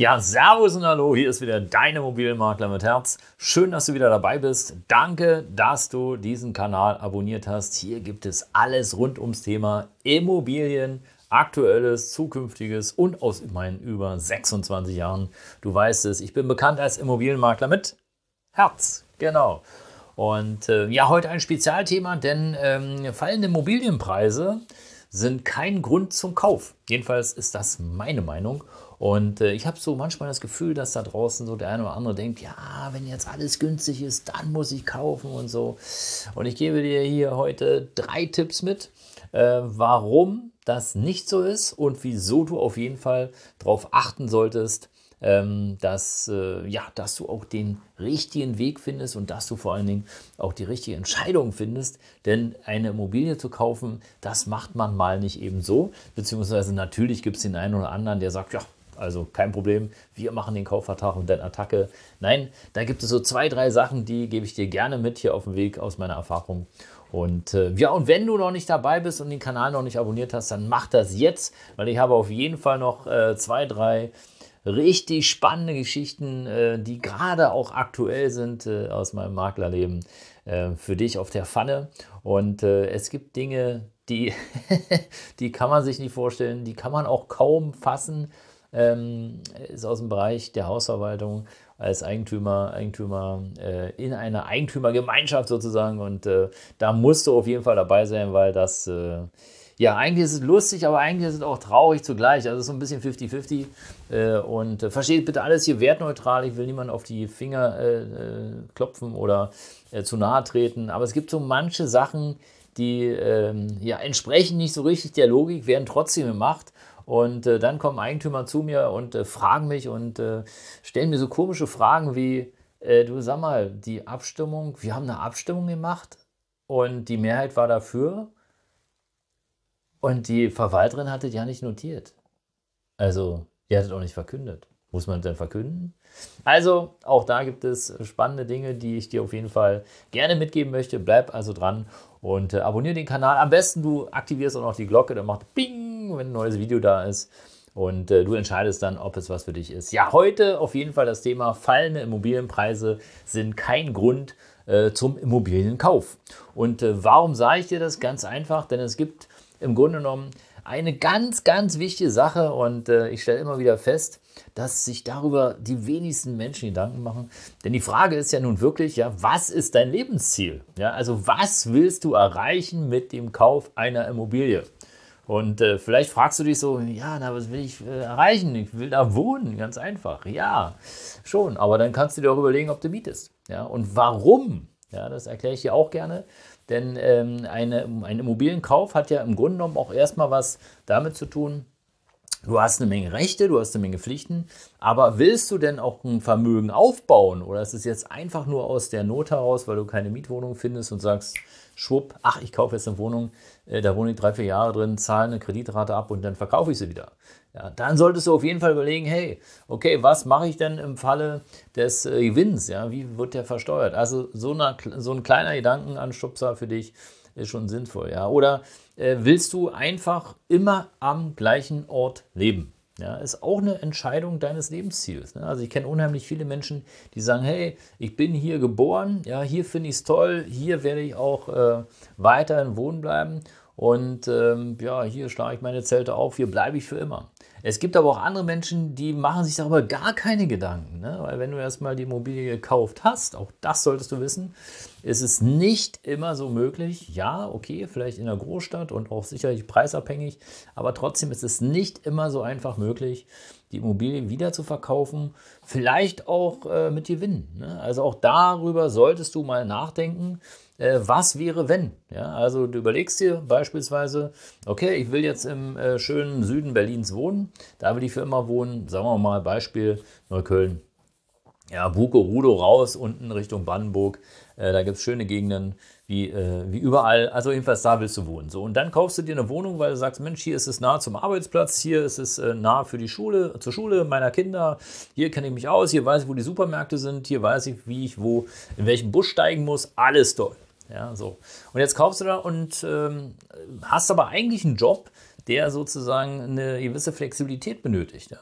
Ja, Servus und Hallo, hier ist wieder dein Immobilienmakler mit Herz. Schön, dass du wieder dabei bist. Danke, dass du diesen Kanal abonniert hast. Hier gibt es alles rund ums Thema Immobilien, aktuelles, zukünftiges und aus meinen über 26 Jahren. Du weißt es, ich bin bekannt als Immobilienmakler mit Herz. Genau. Und äh, ja, heute ein Spezialthema, denn ähm, fallende Immobilienpreise sind kein Grund zum Kauf. Jedenfalls ist das meine Meinung. Und äh, ich habe so manchmal das Gefühl, dass da draußen so der eine oder andere denkt, ja, wenn jetzt alles günstig ist, dann muss ich kaufen und so. Und ich gebe dir hier heute drei Tipps mit, äh, warum das nicht so ist und wieso du auf jeden Fall darauf achten solltest, ähm, dass, äh, ja, dass du auch den richtigen Weg findest und dass du vor allen Dingen auch die richtige Entscheidung findest. Denn eine Immobilie zu kaufen, das macht man mal nicht eben so. Beziehungsweise natürlich gibt es den einen oder anderen, der sagt, ja, also kein Problem, wir machen den Kaufvertrag und dann Attacke. Nein, da gibt es so zwei, drei Sachen, die gebe ich dir gerne mit hier auf dem Weg aus meiner Erfahrung. Und äh, ja, und wenn du noch nicht dabei bist und den Kanal noch nicht abonniert hast, dann mach das jetzt, weil ich habe auf jeden Fall noch äh, zwei, drei richtig spannende Geschichten, äh, die gerade auch aktuell sind äh, aus meinem Maklerleben äh, für dich auf der Pfanne. Und äh, es gibt Dinge, die, die kann man sich nicht vorstellen, die kann man auch kaum fassen ähm, ist aus dem Bereich der Hausverwaltung als Eigentümer, Eigentümer äh, in einer Eigentümergemeinschaft sozusagen. Und äh, da musst du auf jeden Fall dabei sein, weil das, äh, ja, eigentlich ist es lustig, aber eigentlich ist es auch traurig zugleich. Also so ein bisschen 50-50. Äh, und äh, versteht bitte alles hier wertneutral. Ich will niemanden auf die Finger äh, klopfen oder zu nahe treten. Aber es gibt so manche Sachen, die ähm, ja, entsprechen nicht so richtig der Logik, werden trotzdem gemacht. Und äh, dann kommen Eigentümer zu mir und äh, fragen mich und äh, stellen mir so komische Fragen wie, äh, du sag mal, die Abstimmung, wir haben eine Abstimmung gemacht und die Mehrheit war dafür und die Verwalterin hatte ja nicht notiert. Also, die hat es auch nicht verkündet. Muss man denn verkünden? Also, auch da gibt es spannende Dinge, die ich dir auf jeden Fall gerne mitgeben möchte. Bleib also dran und äh, abonniere den Kanal. Am besten du aktivierst auch noch die Glocke, dann macht Ping, wenn ein neues Video da ist. Und äh, du entscheidest dann, ob es was für dich ist. Ja, heute auf jeden Fall das Thema fallende Immobilienpreise sind kein Grund äh, zum Immobilienkauf. Und äh, warum sage ich dir das? Ganz einfach, denn es gibt im Grunde genommen eine ganz, ganz wichtige Sache und äh, ich stelle immer wieder fest, dass sich darüber die wenigsten Menschen Gedanken machen. Denn die Frage ist ja nun wirklich, ja, was ist dein Lebensziel? Ja, also was willst du erreichen mit dem Kauf einer Immobilie? Und äh, vielleicht fragst du dich so, ja, na, was will ich äh, erreichen? Ich will da wohnen, ganz einfach. Ja, schon. Aber dann kannst du dir auch überlegen, ob du mietest. Ja, und warum? Ja, das erkläre ich dir auch gerne. Denn ähm, eine, ein Immobilienkauf hat ja im Grunde genommen auch erstmal was damit zu tun, Du hast eine Menge Rechte, du hast eine Menge Pflichten, aber willst du denn auch ein Vermögen aufbauen oder ist es jetzt einfach nur aus der Not heraus, weil du keine Mietwohnung findest und sagst, schwupp, ach, ich kaufe jetzt eine Wohnung, äh, da wohne ich drei, vier Jahre drin, zahle eine Kreditrate ab und dann verkaufe ich sie wieder. Ja, dann solltest du auf jeden Fall überlegen, hey, okay, was mache ich denn im Falle des äh, Gewinns? Ja, wie wird der versteuert? Also so, eine, so ein kleiner Gedankenanstupser für dich, ist schon sinnvoll. Ja? Oder äh, willst du einfach immer am gleichen Ort leben? Ja, ist auch eine Entscheidung deines Lebensziels. Ne? Also ich kenne unheimlich viele Menschen, die sagen, hey, ich bin hier geboren, ja, hier finde ich es toll, hier werde ich auch äh, weiterhin wohnen bleiben und ähm, ja, hier schlage ich meine Zelte auf, hier bleibe ich für immer. Es gibt aber auch andere Menschen, die machen sich darüber gar keine Gedanken. Ne? Weil wenn du erstmal die Immobilie gekauft hast, auch das solltest du wissen, ist es nicht immer so möglich. Ja, okay, vielleicht in der Großstadt und auch sicherlich preisabhängig, aber trotzdem ist es nicht immer so einfach möglich, die Immobilie wieder zu verkaufen, vielleicht auch äh, mit Gewinn. Ne? Also auch darüber solltest du mal nachdenken, äh, was wäre wenn. Ja? Also du überlegst dir beispielsweise, okay, ich will jetzt im äh, schönen Süden Berlins wohnen, da will ich für immer wohnen, sagen wir mal Beispiel Neukölln. ja, Buke, Rudo raus, unten Richtung Brandenburg. Äh, da gibt es schöne Gegenden wie, äh, wie überall. Also jedenfalls da willst du wohnen. So, und dann kaufst du dir eine Wohnung, weil du sagst, Mensch, hier ist es nah zum Arbeitsplatz, hier ist es äh, nah für die Schule, zur Schule meiner Kinder, hier kenne ich mich aus, hier weiß ich, wo die Supermärkte sind, hier weiß ich, wie ich wo, in welchen Bus steigen muss. Alles toll. Ja, so. Und jetzt kaufst du da und ähm, hast aber eigentlich einen Job, der sozusagen eine gewisse Flexibilität benötigt. Ja.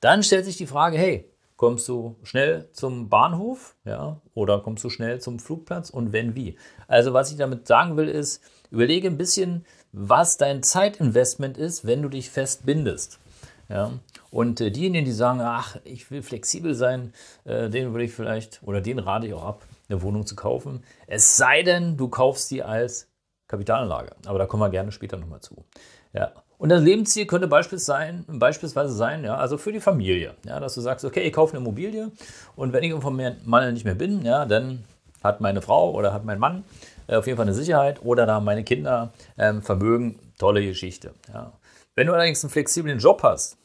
Dann stellt sich die Frage, hey, kommst du schnell zum Bahnhof ja, oder kommst du schnell zum Flugplatz und wenn wie? Also was ich damit sagen will ist, überlege ein bisschen, was dein Zeitinvestment ist, wenn du dich festbindest. Ja? Und äh, diejenigen, die sagen, ach, ich will flexibel sein, äh, denen würde ich vielleicht, oder denen rate ich auch ab, eine Wohnung zu kaufen. Es sei denn, du kaufst sie als Kapitalanlage. Aber da kommen wir gerne später nochmal zu. Ja. Und das Lebensziel könnte beispielsweise sein, ja, also für die Familie, ja, dass du sagst, okay, ich kaufe eine Immobilie und wenn ich irgendwann mal nicht mehr bin, ja, dann hat meine Frau oder hat mein Mann äh, auf jeden Fall eine Sicherheit oder da meine Kinder ähm, Vermögen, tolle Geschichte. Ja. Wenn du allerdings einen flexiblen Job hast,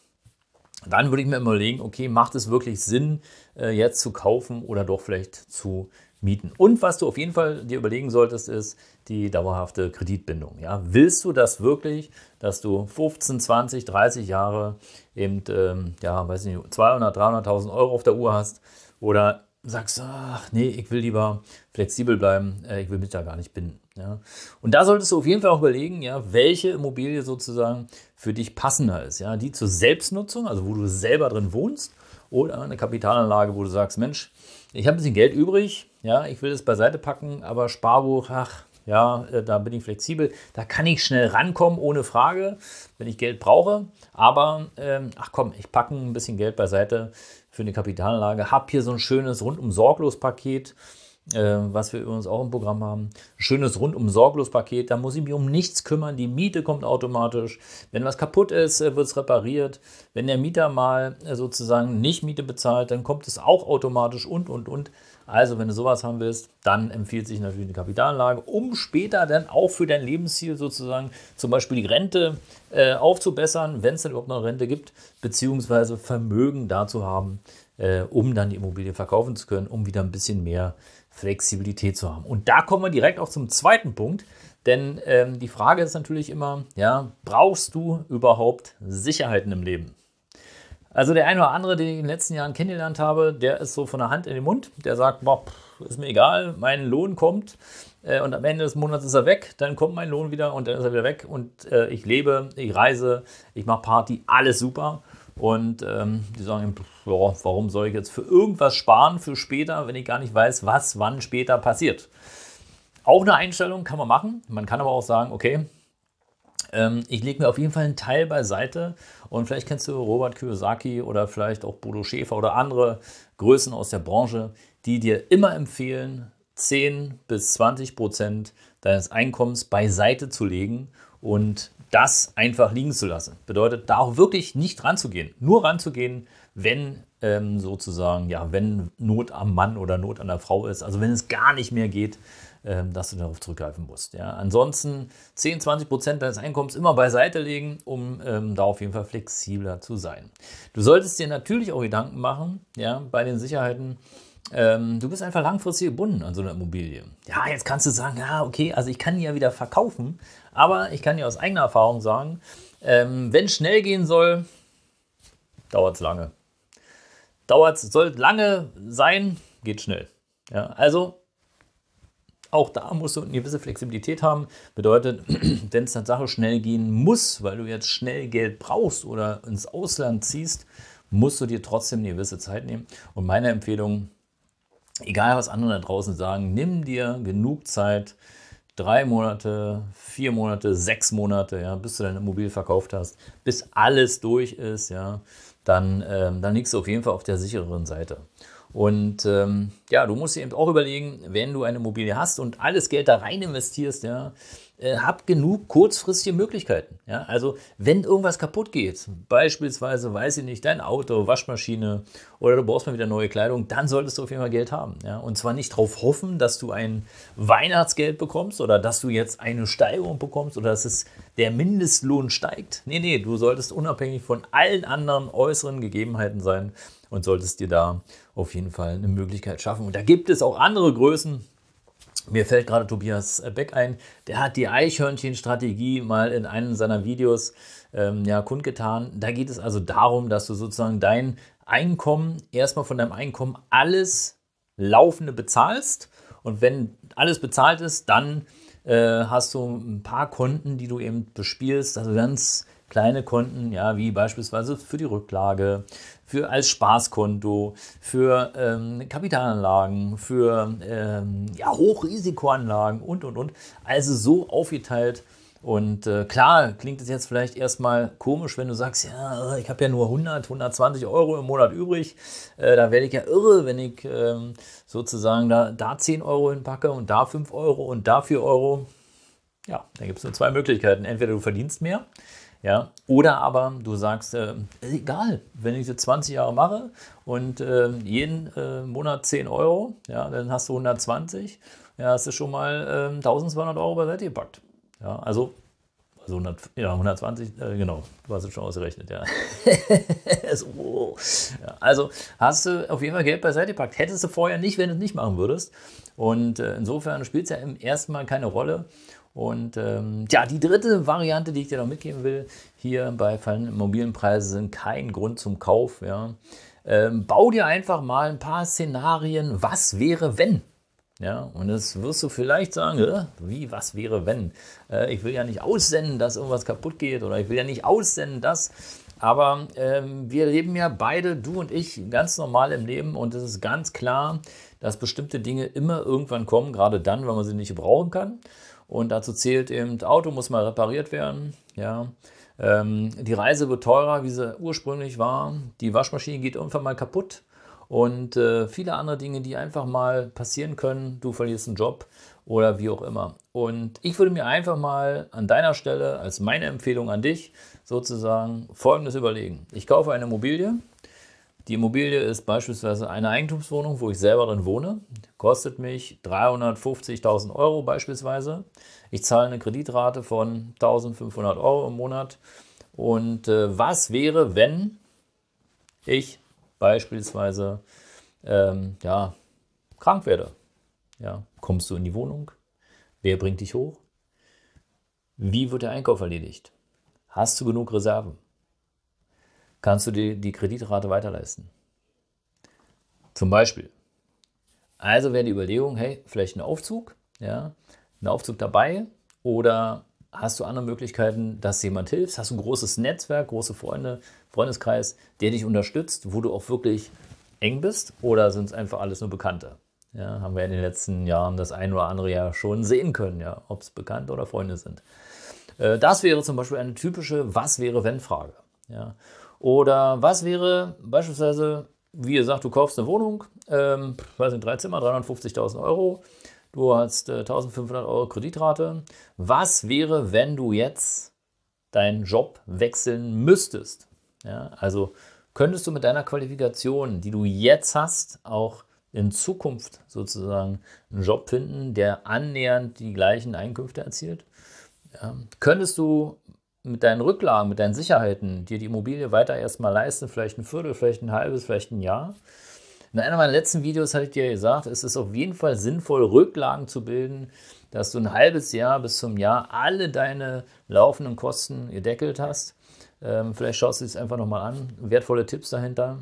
dann würde ich mir überlegen, okay, macht es wirklich Sinn, äh, jetzt zu kaufen oder doch vielleicht zu mieten. Und was du auf jeden Fall dir überlegen solltest, ist die dauerhafte Kreditbindung. Ja? Willst du das wirklich, dass du 15, 20, 30 Jahre eben, ähm, ja, weiß nicht, 200, 300.000 Euro auf der Uhr hast oder sagst, ach nee, ich will lieber flexibel bleiben, äh, ich will mich da gar nicht binden. Ja? Und da solltest du auf jeden Fall auch überlegen, ja, welche Immobilie sozusagen für dich passender ist. Ja? Die zur Selbstnutzung, also wo du selber drin wohnst, oder eine Kapitalanlage, wo du sagst, Mensch, ich habe ein bisschen Geld übrig, ja, ich will es beiseite packen, aber Sparbuch, ach, ja, äh, da bin ich flexibel. Da kann ich schnell rankommen, ohne Frage, wenn ich Geld brauche. Aber, ähm, ach komm, ich packe ein bisschen Geld beiseite für eine Kapitalanlage. Habe hier so ein schönes rundum sorglos Paket was wir übrigens auch im Programm haben. Schönes rundum sorglos Paket, da muss ich mich um nichts kümmern, die Miete kommt automatisch. Wenn was kaputt ist, äh, wird es repariert. Wenn der Mieter mal äh, sozusagen nicht Miete bezahlt, dann kommt es auch automatisch und, und, und. Also, wenn du sowas haben willst, dann empfiehlt sich natürlich eine Kapitalanlage, um später dann auch für dein Lebensziel sozusagen zum Beispiel die Rente äh, aufzubessern, wenn es dann überhaupt noch Rente gibt, beziehungsweise Vermögen dazu haben, äh, um dann die Immobilie verkaufen zu können, um wieder ein bisschen mehr Flexibilität zu haben. Und da kommen wir direkt auch zum zweiten Punkt, denn ähm, die Frage ist natürlich immer, ja, brauchst du überhaupt Sicherheiten im Leben? Also der eine oder andere, den ich in den letzten Jahren kennengelernt habe, der ist so von der Hand in den Mund, der sagt, boah, ist mir egal, mein Lohn kommt äh, und am Ende des Monats ist er weg, dann kommt mein Lohn wieder und dann ist er wieder weg und äh, ich lebe, ich reise, ich mache Party, alles super. Und ähm, die sagen, ja, warum soll ich jetzt für irgendwas sparen für später, wenn ich gar nicht weiß, was wann später passiert. Auch eine Einstellung kann man machen. Man kann aber auch sagen, okay, ähm, ich lege mir auf jeden Fall einen Teil beiseite und vielleicht kennst du Robert Kiyosaki oder vielleicht auch Bodo Schäfer oder andere Größen aus der Branche, die dir immer empfehlen, 10 bis 20 Prozent deines Einkommens beiseite zu legen und das einfach liegen zu lassen. Bedeutet, da auch wirklich nicht ranzugehen. Nur ranzugehen, wenn ähm, sozusagen, ja, wenn Not am Mann oder Not an der Frau ist, also wenn es gar nicht mehr geht, ähm, dass du darauf zurückgreifen musst. Ja. Ansonsten 10, 20 Prozent deines Einkommens immer beiseite legen, um ähm, da auf jeden Fall flexibler zu sein. Du solltest dir natürlich auch Gedanken machen, ja, bei den Sicherheiten, ähm, du bist einfach langfristig gebunden an so einer Immobilie. Ja, jetzt kannst du sagen, ja, okay, also ich kann die ja wieder verkaufen, aber ich kann dir aus eigener Erfahrung sagen, ähm, wenn es schnell gehen soll, dauert es lange. Dauert soll lange sein, geht schnell. Ja, also auch da musst du eine gewisse Flexibilität haben. Bedeutet, wenn es Sache schnell gehen muss, weil du jetzt schnell Geld brauchst oder ins Ausland ziehst, musst du dir trotzdem eine gewisse Zeit nehmen. Und meine Empfehlung, egal was andere da draußen sagen, nimm dir genug Zeit, drei Monate, vier Monate, sechs Monate, ja, bis du dein Immobilie verkauft hast, bis alles durch ist, ja, dann, ähm, dann liegst du auf jeden Fall auf der sichereren Seite. Und ähm, ja, du musst dir eben auch überlegen, wenn du eine Immobilie hast und alles Geld da rein investierst, ja, äh, hab genug kurzfristige Möglichkeiten. Ja? Also wenn irgendwas kaputt geht, beispielsweise, weiß ich nicht, dein Auto, Waschmaschine oder du brauchst mal wieder neue Kleidung, dann solltest du auf jeden Fall Geld haben. Ja? Und zwar nicht darauf hoffen, dass du ein Weihnachtsgeld bekommst oder dass du jetzt eine Steigerung bekommst oder dass es der Mindestlohn steigt. Nee, nee, du solltest unabhängig von allen anderen äußeren Gegebenheiten sein und solltest dir da auf jeden Fall eine Möglichkeit schaffen. Und da gibt es auch andere Größen. Mir fällt gerade Tobias Beck ein, der hat die Eichhörnchen-Strategie mal in einem seiner Videos ähm, ja, kundgetan. Da geht es also darum, dass du sozusagen dein Einkommen, erstmal von deinem Einkommen alles Laufende bezahlst. Und wenn alles bezahlt ist, dann äh, hast du ein paar Konten, die du eben bespielst, also ganz kleine Konten, ja, wie beispielsweise für die Rücklage, für als Spaßkonto, für ähm, Kapitalanlagen, für ähm, ja, Hochrisikoanlagen und und und. Also so aufgeteilt, und äh, klar, klingt es jetzt vielleicht erstmal komisch, wenn du sagst, ja, ich habe ja nur 100, 120 Euro im Monat übrig. Äh, da werde ich ja irre, wenn ich ähm, sozusagen da, da 10 Euro hinpacke und da 5 Euro und da 4 Euro. Ja, da gibt es nur zwei Möglichkeiten. Entweder du verdienst mehr, ja, oder aber du sagst, äh, egal, wenn ich das 20 Jahre mache und äh, jeden äh, Monat 10 Euro, ja, dann hast du 120, ja, hast du schon mal 1200 ähm, Euro beiseite gepackt. Ja, also, also 100, ja, 120, äh, genau, du hast es schon ausgerechnet, ja. so. ja. Also hast du auf jeden Fall Geld beiseite gepackt. Hättest du vorher nicht, wenn du es nicht machen würdest. Und äh, insofern spielt es ja im ersten Mal keine Rolle. Und ähm, ja, die dritte Variante, die ich dir noch mitgeben will, hier bei fallenden Immobilienpreisen sind kein Grund zum Kauf. Ja. Ähm, bau dir einfach mal ein paar Szenarien, was wäre, wenn. Ja, und das wirst du vielleicht sagen, äh, wie, was wäre, wenn? Äh, ich will ja nicht aussenden, dass irgendwas kaputt geht oder ich will ja nicht aussenden, dass. Aber ähm, wir leben ja beide, du und ich, ganz normal im Leben und es ist ganz klar, dass bestimmte Dinge immer irgendwann kommen, gerade dann, wenn man sie nicht gebrauchen kann. Und dazu zählt eben, das Auto muss mal repariert werden. Ja. Ähm, die Reise wird teurer, wie sie ursprünglich war. Die Waschmaschine geht irgendwann mal kaputt und äh, viele andere Dinge, die einfach mal passieren können. Du verlierst einen Job oder wie auch immer. Und ich würde mir einfach mal an deiner Stelle als meine Empfehlung an dich sozusagen Folgendes überlegen. Ich kaufe eine Immobilie. Die Immobilie ist beispielsweise eine Eigentumswohnung, wo ich selber drin wohne. Kostet mich 350.000 Euro beispielsweise. Ich zahle eine Kreditrate von 1.500 Euro im Monat. Und äh, was wäre, wenn ich beispielsweise ähm, ja, krank werde. Ja, kommst du in die Wohnung? Wer bringt dich hoch? Wie wird der Einkauf erledigt? Hast du genug Reserven? Kannst du dir die Kreditrate weiterleisten? Zum Beispiel. Also wäre die Überlegung, hey, vielleicht ein Aufzug, ja, ein Aufzug dabei oder hast du andere Möglichkeiten, dass jemand hilft? Hast du ein großes Netzwerk, große Freunde, Freundeskreis, der dich unterstützt, wo du auch wirklich eng bist? Oder sind es einfach alles nur Bekannte? Ja, haben wir in den letzten Jahren das ein oder andere ja schon sehen können, ja, ob es Bekannte oder Freunde sind. Äh, das wäre zum Beispiel eine typische Was wäre wenn Frage. Ja. Oder was wäre beispielsweise, wie ihr sagt, du kaufst eine Wohnung, ähm, weiß nicht, drei Zimmer, 350.000 Euro Du hast äh, 1500 Euro Kreditrate. Was wäre, wenn du jetzt deinen Job wechseln müsstest? Ja, also könntest du mit deiner Qualifikation, die du jetzt hast, auch in Zukunft sozusagen einen Job finden, der annähernd die gleichen Einkünfte erzielt? Ja, könntest du mit deinen Rücklagen, mit deinen Sicherheiten dir die Immobilie weiter erstmal leisten, vielleicht ein Viertel, vielleicht ein halbes, vielleicht ein Jahr? In einer meiner letzten Videos hatte ich dir gesagt, es ist auf jeden Fall sinnvoll, Rücklagen zu bilden, dass du ein halbes Jahr bis zum Jahr alle deine laufenden Kosten gedeckelt hast. Ähm, vielleicht schaust du es einfach nochmal an. Wertvolle Tipps dahinter.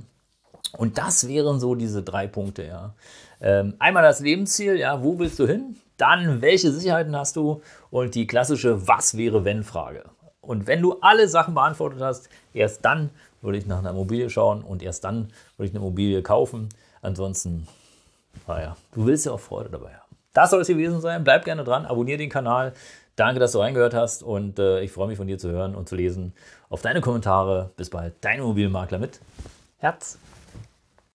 Und das wären so diese drei Punkte, ja. Ähm, einmal das Lebensziel, ja, wo willst du hin? Dann, welche Sicherheiten hast du? Und die klassische Was wäre wenn Frage. Und wenn du alle Sachen beantwortet hast, erst dann würde ich nach einer Immobilie schauen und erst dann würde ich eine Immobilie kaufen. Ansonsten, naja, du willst ja auch Freude dabei haben. Das soll es gewesen sein. Bleib gerne dran, abonniere den Kanal. Danke, dass du reingehört hast und äh, ich freue mich von dir zu hören und zu lesen. Auf deine Kommentare. Bis bald, dein Immobilienmakler mit Herz.